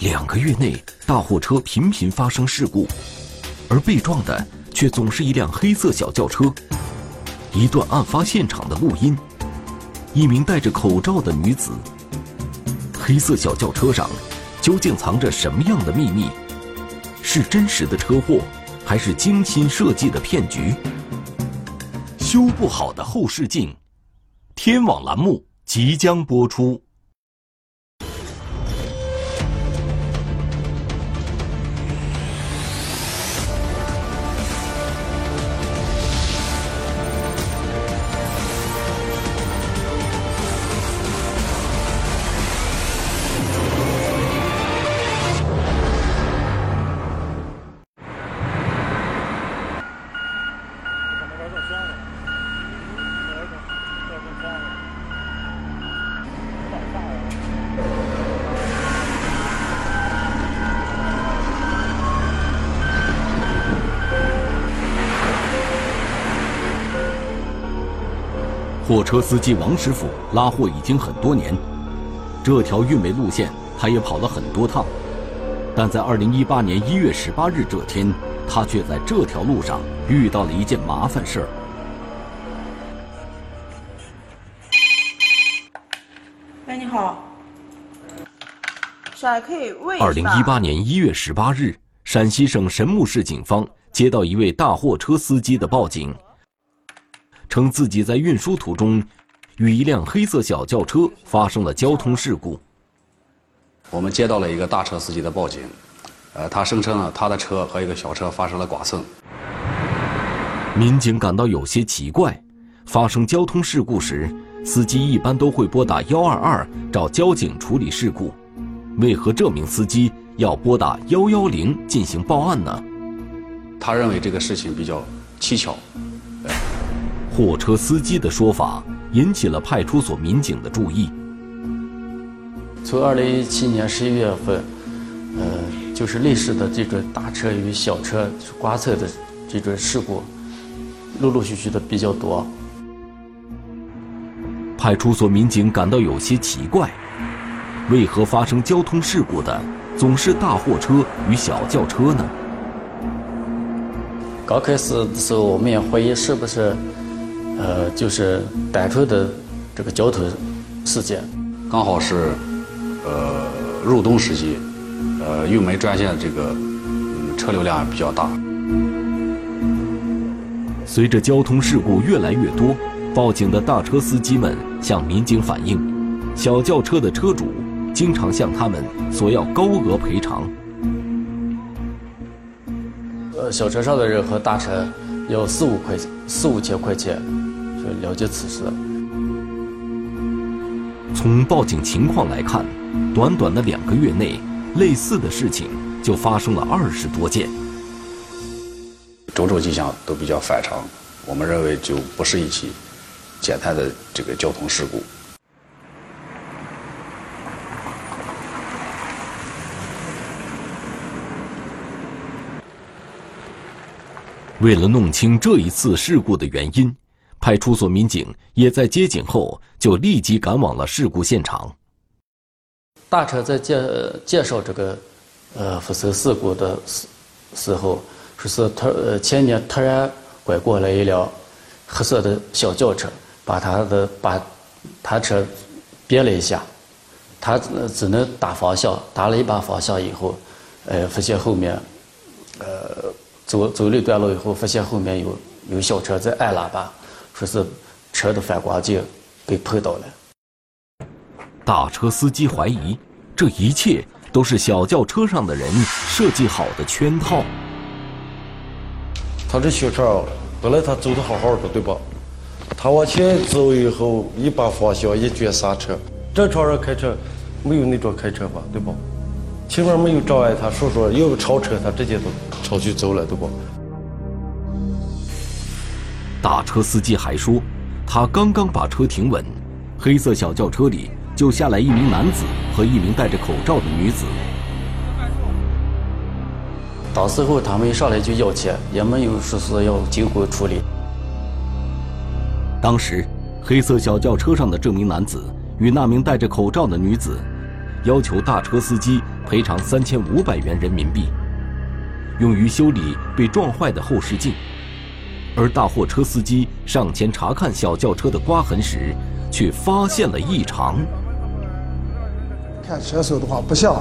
两个月内，大货车频频发生事故，而被撞的却总是一辆黑色小轿车。一段案发现场的录音，一名戴着口罩的女子。黑色小轿车上究竟藏着什么样的秘密？是真实的车祸，还是精心设计的骗局？修不好的后视镜，天网栏目即将播出。货车司机王师傅拉货已经很多年，这条运煤路线他也跑了很多趟，但在二零一八年一月十八日这天，他却在这条路上遇到了一件麻烦事儿。喂，你好？二零一八年一月十八日，陕西省神木市警方接到一位大货车司机的报警。称自己在运输途中，与一辆黑色小轿车发生了交通事故。我们接到了一个大车司机的报警，呃，他声称呢，他的车和一个小车发生了剐蹭。民警感到有些奇怪，发生交通事故时，司机一般都会拨打幺二二找交警处理事故，为何这名司机要拨打幺幺零进行报案呢？他认为这个事情比较蹊跷。货车司机的说法引起了派出所民警的注意。从二零一七年十一月份，呃，就是类似的这种大车与小车刮蹭的这种事故，陆陆续续的比较多。派出所民警感到有些奇怪，为何发生交通事故的总是大货车与小轿车呢？刚开始的时候，我们也怀疑是不是。呃，就是单纯的这个交通事件，刚好是呃入冬时期，呃运煤专线这个车流量比较大。随着交通事故越来越多，报警的大车司机们向民警反映，小轿车的车主经常向他们索要高额赔偿。呃，小车上的人和大车要四五块四五千块钱。了解此事。从报警情况来看，短短的两个月内，类似的事情就发生了二十多件，种种迹象都比较反常，我们认为就不是一起简单的这个交通事故。为了弄清这一次事故的原因。派出所民警也在接警后就立即赶往了事故现场。大车在介介绍这个呃发生事故的时时候，说是突呃前面突然拐过来一辆黑色的小轿车，把他的把他车别了一下，他只能打方向，打了一把方向以后，呃发现后面呃走走了一段路以后，发现后面有有小车在按喇叭。说是车的反光镜被碰到了。大车司机怀疑，这一切都是小轿车上的人设计好的圈套。他这小车啊本来他走的好好的，对吧？他往前走以后，一把方向，一脚刹车。正常人开车没有那种开车法，对吧？前面没有障碍，他说说要超车，他直接都超去走了，对吧？大车司机还说，他刚刚把车停稳，黑色小轿车里就下来一名男子和一名戴着口罩的女子。到时候他们一上来就要钱，也没有说是要经过处理。当时，黑色小轿车上的这名男子与那名戴着口罩的女子，要求大车司机赔偿三千五百元人民币，用于修理被撞坏的后视镜。而大货车司机上前查看小轿车的刮痕时，却发现了异常。看车手的话，不像，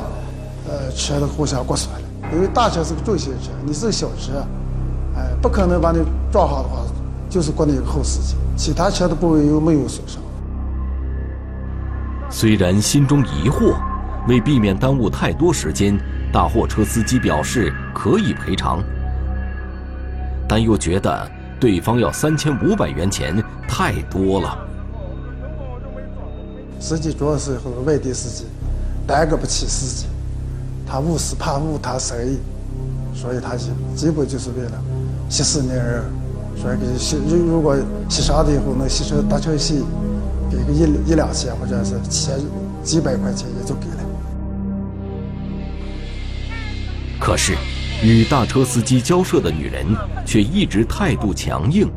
呃，车的互相刮损了，因为大车是个重型车，你是个小车，哎，不可能把你撞好的话，就是刮那个后视镜，其他车的部位又没有损伤。虽然心中疑惑，为避免耽误太多时间，大货车司机表示可以赔偿，但又觉得对方要三千五百元钱太多了。司机主要是外地司机，耽搁不起司机，他误事怕误他生意，所以他基基本就是为了息事宁人，所以给息如如果息上了以后能吸成达成协议。给个一一两千或者是千几百块钱也就给了。可是，与大车司机交涉的女人却一直态度强硬，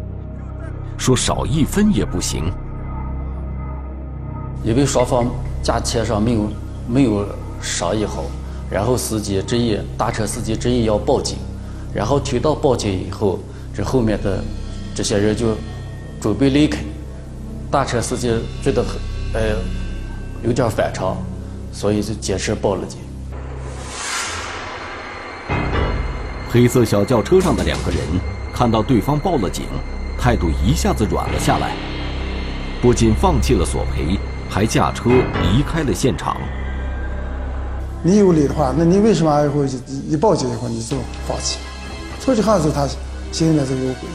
说少一分也不行。因为双方价钱上没有没有商议好，然后司机执意大车司机执意要报警，然后听到报警以后，这后面的这些人就准备离开。大车司机觉得很，呃，有点反常，所以就坚持报了警。黑色小轿车上的两个人看到对方报了警，态度一下子软了下来，不仅放弃了索赔，还驾车离开了现场。你有理的话，那你为什么以后一报警以后你就放弃？出去汉子他心里面就有鬼。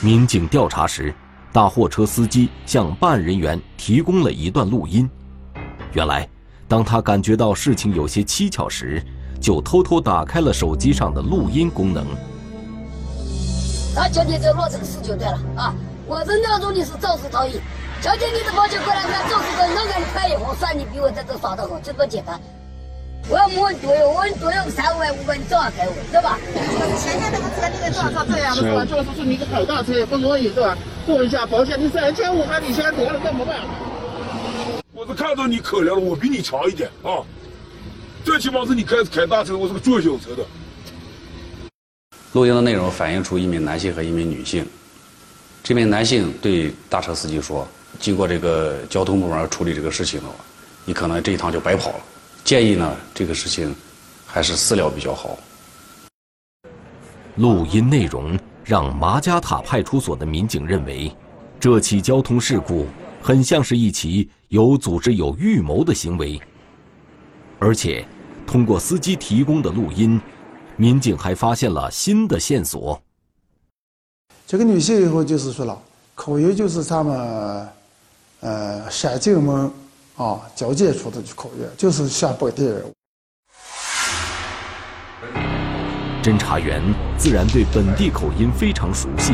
民警调查时，大货车司机向办案人员提供了一段录音。原来，当他感觉到事情有些蹊跷时，就偷偷打开了手机上的录音功能。他今天就落这个事就对了啊！我是那种的是肇事逃逸，小姐你的保险过来，那肇事的能给你判以后，算你比我在这耍得好，就这么简单。我要摸你多用，我你多用三万五万，你照样给我，对吧？前天那个车你给撞成这样的是吧？就是说你个好大车也不容易是吧？做一下保险，你三千五还你先得了，怎么办？我是看到你可怜了，我比你强一点啊！最起码是你开开大车，我是个坐小车的。录音的内容反映出一名男性和一名女性。这名男性对大车司机说：“经过这个交通部门处理这个事情的话，你可能这一趟就白跑了。”建议呢，这个事情还是私了比较好。录音内容让麻家塔派出所的民警认为，这起交通事故很像是一起有组织、有预谋的行为。而且，通过司机提供的录音，民警还发现了新的线索。这个女性以后就是说了，口音就是他们，呃，陕晋门。啊，交界处的口音就是陕本地人。侦查员自然对本地口音非常熟悉，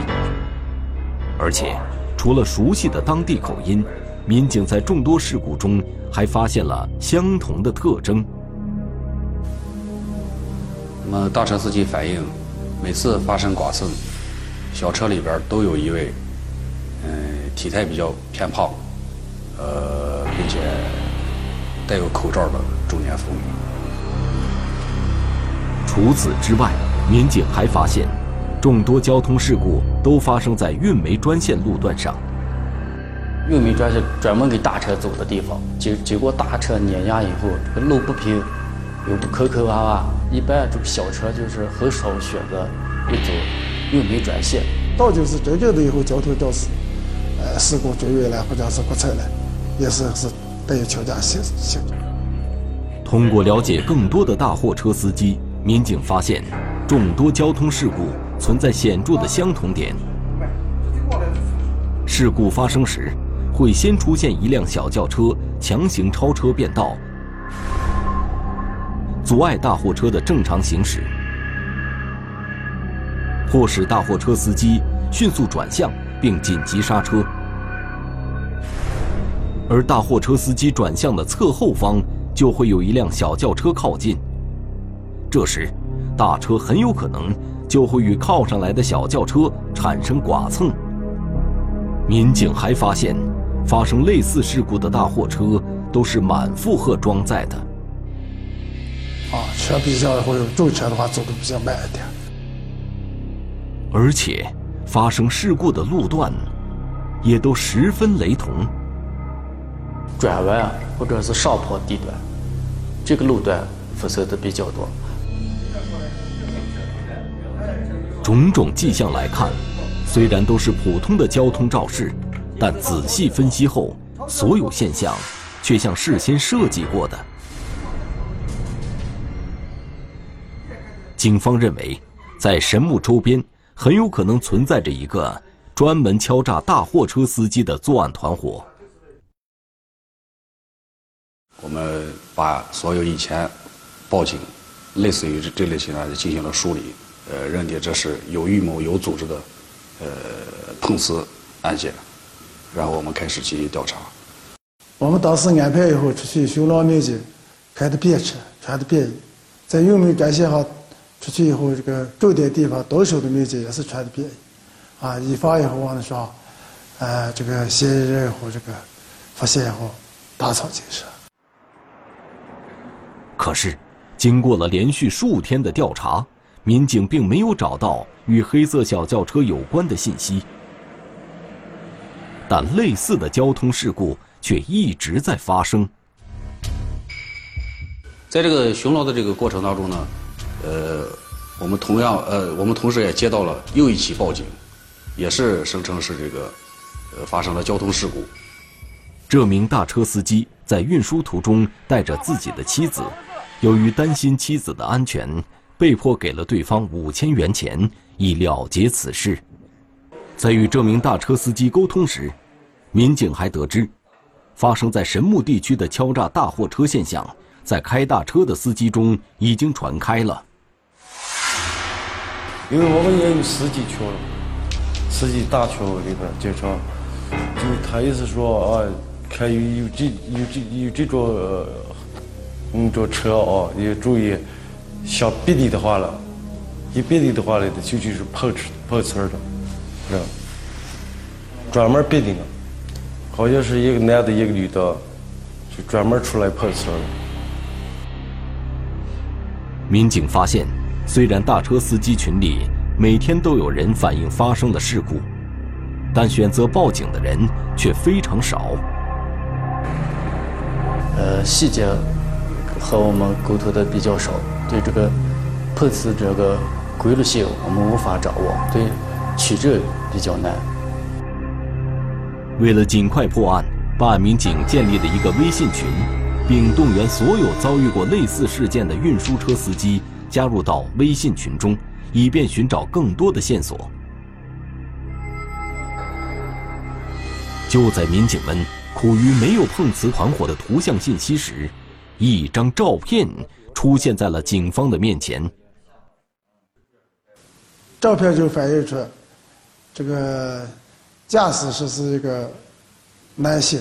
而且除了熟悉的当地口音，民警在众多事故中还发现了相同的特征。那么大车司机反映，每次发生剐蹭，小车里边都有一位，嗯，体态比较偏胖，呃。并且戴有口罩的中年妇女。除此之外，民警还发现，众多交通事故都发生在运煤专线路段上。运煤专线专门给大车走的地方，结结果大车碾压以后，这个路不平，又不坑坑洼洼，一般这个小车就是很少选择会走运煤专线。到就是真正的以后交通肇事，呃，事故追尾了或者是过错了。也是是带有强加性性质。通过了解更多的大货车司机，民警发现，众多交通事故存在显著的相同点。事故发生时，会先出现一辆小轿车强行超车变道，阻碍大货车的正常行驶，迫使大货车司机迅速转向并紧急刹车。而大货车司机转向的侧后方就会有一辆小轿车靠近，这时，大车很有可能就会与靠上来的小轿车产生剐蹭。民警还发现，发生类似事故的大货车都是满负荷装载的。啊，车比较或者重车的话走的比较慢一点。而且，发生事故的路段也都十分雷同。转弯啊或者是上坡地段，这个路段辐射的比较多。种种迹象来看，虽然都是普通的交通肇事，但仔细分析后，所有现象却像事先设计过的。警方认为，在神木周边很有可能存在着一个专门敲诈大货车司机的作案团伙。我们把所有以前报警类似于这类型的案子进行了梳理，呃，认定这是有预谋、有组织的呃碰瓷案件，然后我们开始进行调查。我们当时安排以后出去巡逻民警开的便车，穿的便衣，在玉梅干线上出去以后，这个重点地方蹲守的民警也是穿的便衣，啊，以防以后往那上，呃，这个嫌疑人以后这个发现以后打草惊蛇。可是，经过了连续数天的调查，民警并没有找到与黑色小轿车有关的信息。但类似的交通事故却一直在发生。在这个巡逻的这个过程当中呢，呃，我们同样呃，我们同时也接到了又一起报警，也是声称是这个呃发生了交通事故。这名大车司机在运输途中带着自己的妻子。由于担心妻子的安全，被迫给了对方五千元钱，以了结此事。在与这名大车司机沟通时，民警还得知，发生在神木地区的敲诈大货车现象，在开大车的司机中已经传开了。因为我们也有司机群，司机大群里边经常，就他意思说啊，看有有这有这有这种。你这车啊，也注意，像别地的话了，一别地的话了，就就是碰瓷碰瓷的，是专门别的呢，好像是一个男的，一个女的，就专门出来碰瓷了。民警发现，虽然大车司机群里每天都有人反映发生的事故，但选择报警的人却非常少。呃，细节。和我们沟通的比较少，对这个碰瓷这个规律性我们无法掌握，对取证比较难。为了尽快破案，办案民警建立了一个微信群，并动员所有遭遇过类似事件的运输车司机加入到微信群中，以便寻找更多的线索。就在民警们苦于没有碰瓷团伙的图像信息时，一张照片出现在了警方的面前。照片就反映出，这个驾驶是是一个男性，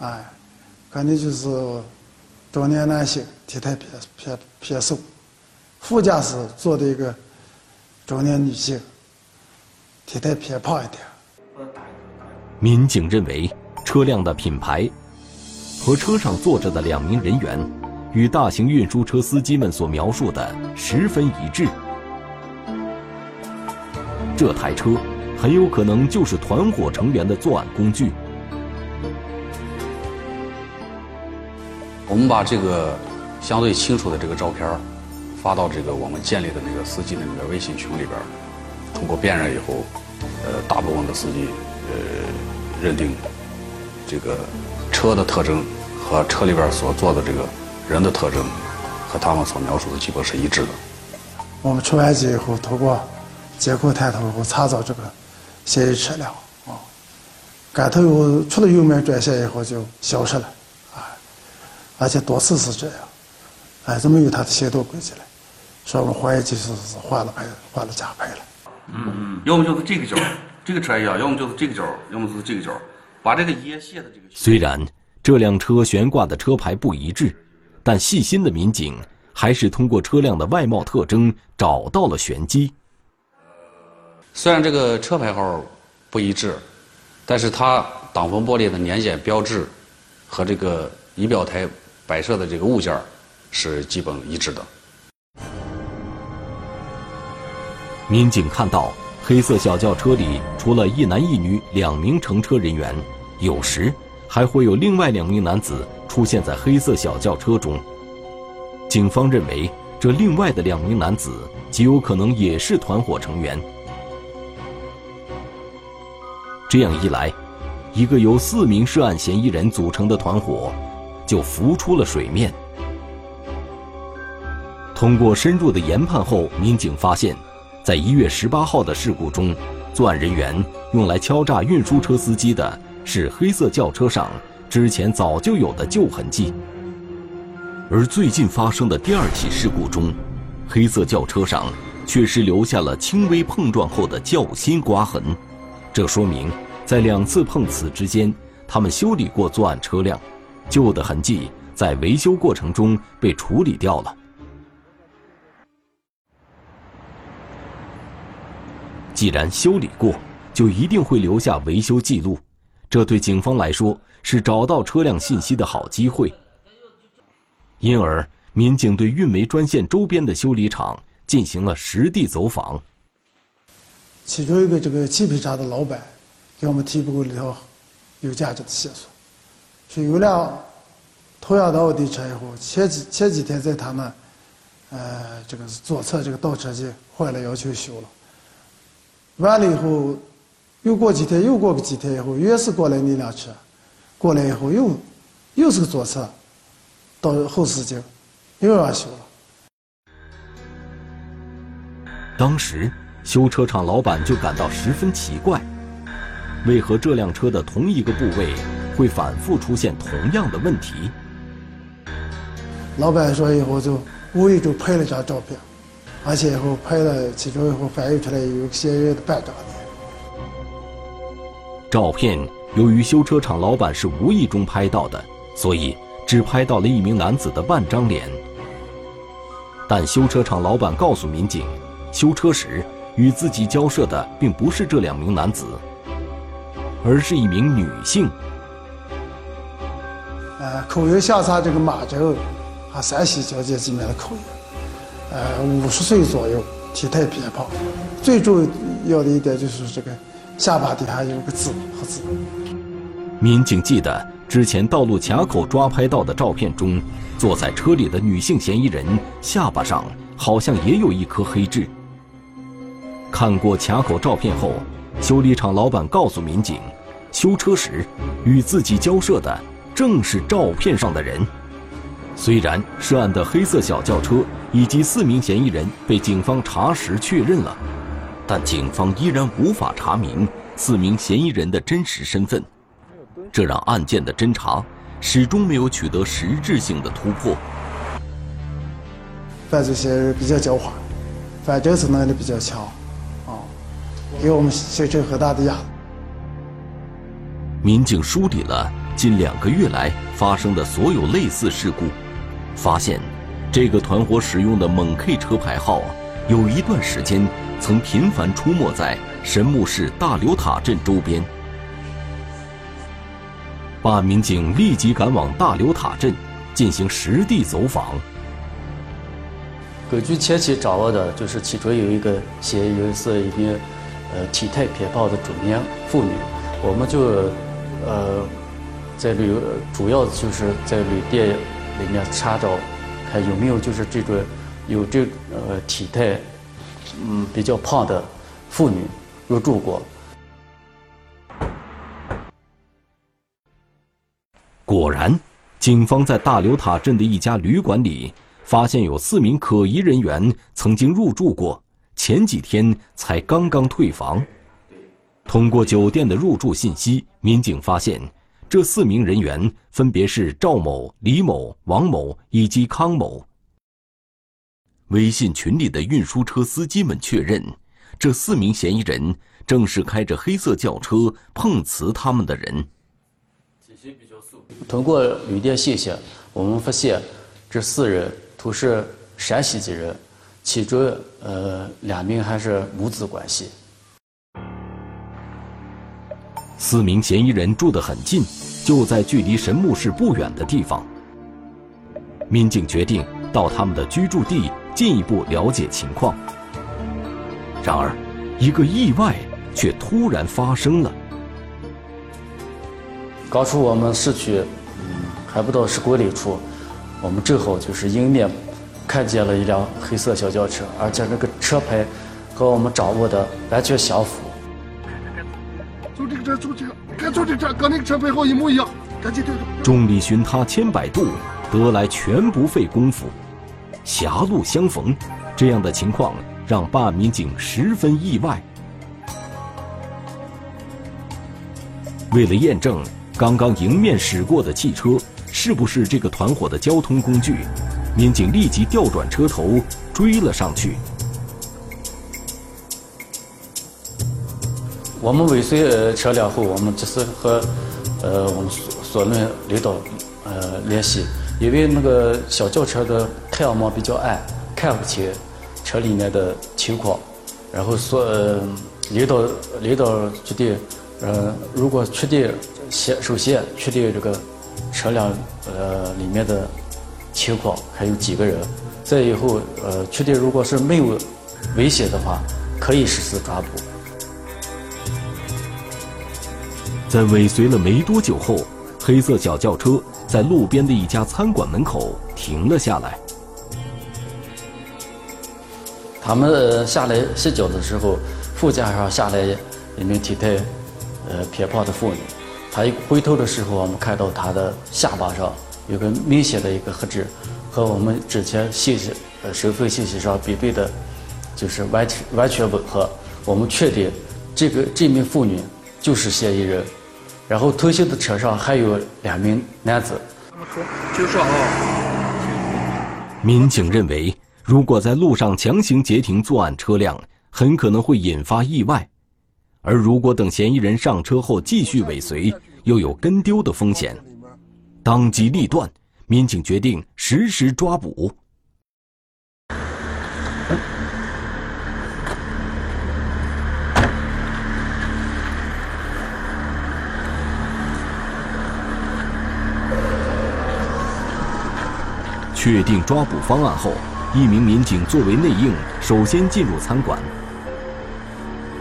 哎，肯定就是中年男性，体态偏偏偏瘦。副驾驶坐的一个中年女性，体态偏胖一点。民警认为，车辆的品牌。和车上坐着的两名人员，与大型运输车司机们所描述的十分一致。这台车很有可能就是团伙成员的作案工具。我们把这个相对清楚的这个照片发到这个我们建立的那个司机的那个微信群里边，通过辨认以后，呃，大部分的司机呃认定这个。车的特征和车里边所做的这个人的特征，和他们所描述的基本是一致的。我们出完警以后，通过监控探头以后查找这个嫌疑车辆啊，赶头出了油门转向以后就消失了，啊，而且多次是这样，哎，这么有他的行动轨迹了，所以我们怀疑就是换了牌，换了假牌了。嗯嗯，要么就 是这个角，这个车一样，要么就是这个角，要么就是这个角。把这个烟卸的这个。虽然这辆车悬挂的车牌不一致，但细心的民警还是通过车辆的外貌特征找到了玄机。虽然这个车牌号不一致，但是它挡风玻璃的年检标志和这个仪表台摆设的这个物件是基本一致的。民警看到黑色小轿车里除了一男一女两名乘车人员，有时还会有另外两名男子出现在黑色小轿车中。警方认为，这另外的两名男子极有可能也是团伙成员。这样一来，一个由四名涉案嫌疑人组成的团伙就浮出了水面。通过深入的研判后，民警发现。在一月十八号的事故中，作案人员用来敲诈运输车司机的是黑色轿车上之前早就有的旧痕迹，而最近发生的第二起事故中，黑色轿车上却是留下了轻微碰撞后的较新刮痕，这说明在两次碰瓷之间，他们修理过作案车辆，旧的痕迹在维修过程中被处理掉了。既然修理过，就一定会留下维修记录，这对警方来说是找到车辆信息的好机会。因而，民警对运煤专线周边的修理厂进行了实地走访。其中一个这个漆皮厂的老板给我们提供了一条有价值的线索，说有辆同样的奥迪车以后，前几前几天在他那，呃，这个左侧这个倒车镜坏了，要求修了。完了以后，又过几天，又过个几天以后，又是过来那辆车，过来以后又，又是个左侧，到后视镜，又要修了。当时修车厂老板就感到十分奇怪，为何这辆车的同一个部位会反复出现同样的问题？老板说以后就无意中拍了张照片。而且以后拍了，其中以后反映出来有嫌疑人的半张脸。照片由于修车厂老板是无意中拍到的，所以只拍到了一名男子的半张脸。但修车厂老板告诉民警，修车时与自己交涉的并不是这两名男子，而是一名女性。呃，口音相差这个马州和山西交界这边的口音。呃，五十岁左右，体态偏胖，最重要的一点就是这个下巴底下有个痣和痣。民警记得之前道路卡口抓拍到的照片中，坐在车里的女性嫌疑人下巴上好像也有一颗黑痣。看过卡口照片后，修理厂老板告诉民警，修车时与自己交涉的正是照片上的人。虽然涉案的黑色小轿车。以及四名嫌疑人被警方查实确认了，但警方依然无法查明四名嫌疑人的真实身份，这让案件的侦查始终没有取得实质性的突破。犯罪嫌疑人比较狡猾，反侦测能力比较强，给我们形成很大的压力。民警梳理了近两个月来发生的所有类似事故，发现。这个团伙使用的蒙 K 车牌号，有一段时间曾频繁出没在神木市大流塔镇周边。办案民警立即赶往大流塔镇进行实地走访。根据前期掌握的，就是其中有一个嫌疑人是一名呃体态偏胖的中年妇女，我们就呃在旅主要就是在旅店里面查找。看有没有就是这种有这呃体态嗯比较胖的妇女入住过。果然，警方在大流塔镇的一家旅馆里发现有四名可疑人员曾经入住过，前几天才刚刚退房。通过酒店的入住信息，民警发现。这四名人员分别是赵某、李某、王某以及康某。微信群里的运输车司机们确认，这四名嫌疑人正是开着黑色轿车碰瓷他们的人。通过旅店信息，我们发现这四人都是陕西籍人，其中呃两名还是母子关系。四名嫌疑人住得很近，就在距离神木市不远的地方。民警决定到他们的居住地进一步了解情况。然而，一个意外却突然发生了。刚出我们市区，嗯，还不到十公里处，我们正好就是迎面看见了一辆黑色小轿车，而且那个车牌和我们掌握的完全相符。就这个车，就这个，看就这车，跟那个车牌号一模一样，赶紧对众里寻他千百度，得来全不费工夫。狭路相逢，这样的情况让办案民警十分意外。为了验证刚刚迎面驶过的汽车是不是这个团伙的交通工具，民警立即调转车头追了上去。我们尾随车辆后，我们及时和呃我们所所论领导呃联系，因为那个小轿车的太阳光比较暗，看不清车里面的情况，然后所领导领导决定，呃如果确定先首先确定这个车辆呃里面的情况还有几个人，再以后呃确定如果是没有危险的话，可以实施抓捕。在尾随了没多久后，黑色小轿车在路边的一家餐馆门口停了下来。他们下来洗脚的时候，副驾上下来一名体态呃偏胖的妇女。她一回头的时候，我们看到她的下巴上有个明显的一个黑痣，和我们之前信息呃身份信息上比对的，就是完全完全吻合。我们确定这个这名妇女就是嫌疑人。然后同行的车上还有两名男子。就说啊，民警认为，如果在路上强行截停作案车辆，很可能会引发意外；而如果等嫌疑人上车后继续尾随，又有跟丢的风险。当机立断，民警决定实施抓捕。确定抓捕方案后，一名民警作为内应，首先进入餐馆，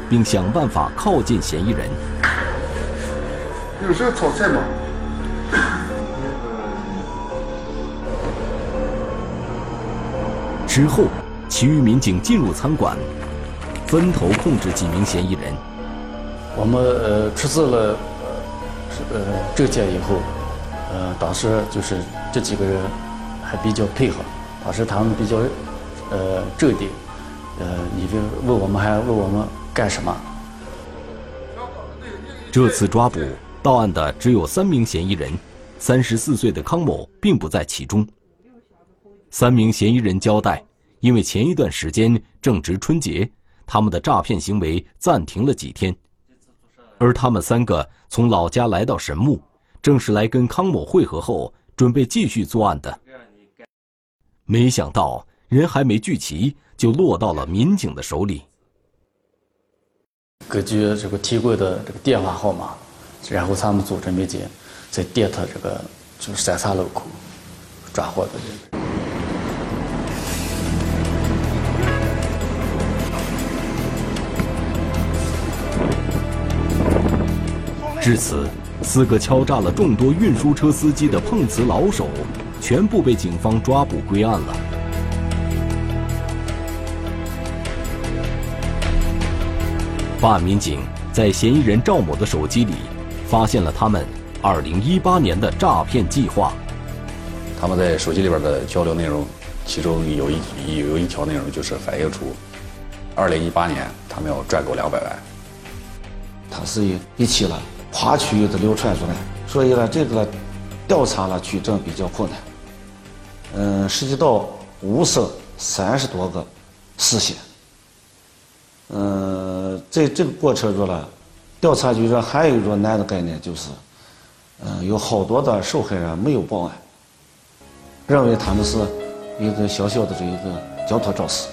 并想办法靠近嫌疑人。有时候炒菜吗？之后，其余民警进入餐馆，分头控制几名嫌疑人。我们呃出示了呃呃证件以后，呃当时就是这几个人。还比较配合，当时他们比较，呃，镇定，呃，你就问我们还问我们干什么？这次抓捕到案的只有三名嫌疑人，三十四岁的康某并不在其中。三名嫌疑人交代，因为前一段时间正值春节，他们的诈骗行为暂停了几天，而他们三个从老家来到神木，正是来跟康某会合后，准备继续作案的。没想到人还没聚齐，就落到了民警的手里。根据这个提供的这个电话号码，然后他们组织民警在电特这个就是三岔路口抓获的人。至此，四个敲诈了众多运输车司机的碰瓷老手。全部被警方抓捕归案了。办案民警在嫌疑人赵某的手机里发现了他们2018年的诈骗计划。他们在手机里边的交流内容，其中有一有一条内容就是反映出2018年他们要赚够两百万。他是一起了跨区域的流传出来，所以呢，这个调查了取证比较困难。嗯，涉及到五省三十多个市县。嗯，在这个过程中呢，调查局说还有一种难的概念就是，嗯，有好多的受害人没有报案，认为他们是一个小小的这一个交托肇事。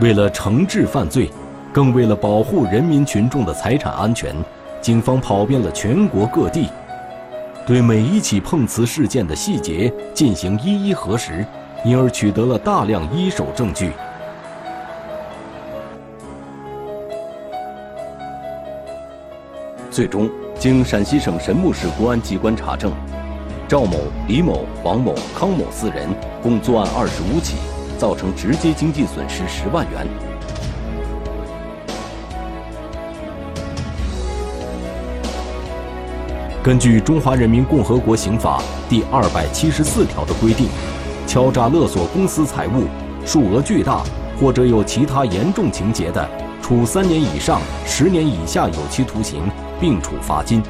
为了惩治犯罪，更为了保护人民群众的财产安全，警方跑遍了全国各地，对每一起碰瓷事件的细节进行一一核实，因而取得了大量一手证据。最终，经陕西省神木市公安机关查证，赵某、李某、王某、康某四人共作案二十五起，造成直接经济损失十万元。根据《中华人民共和国刑法》第二百七十四条的规定，敲诈勒索公私财物，数额巨大或者有其他严重情节的，处三年以上十年以下有期徒刑。并处罚金。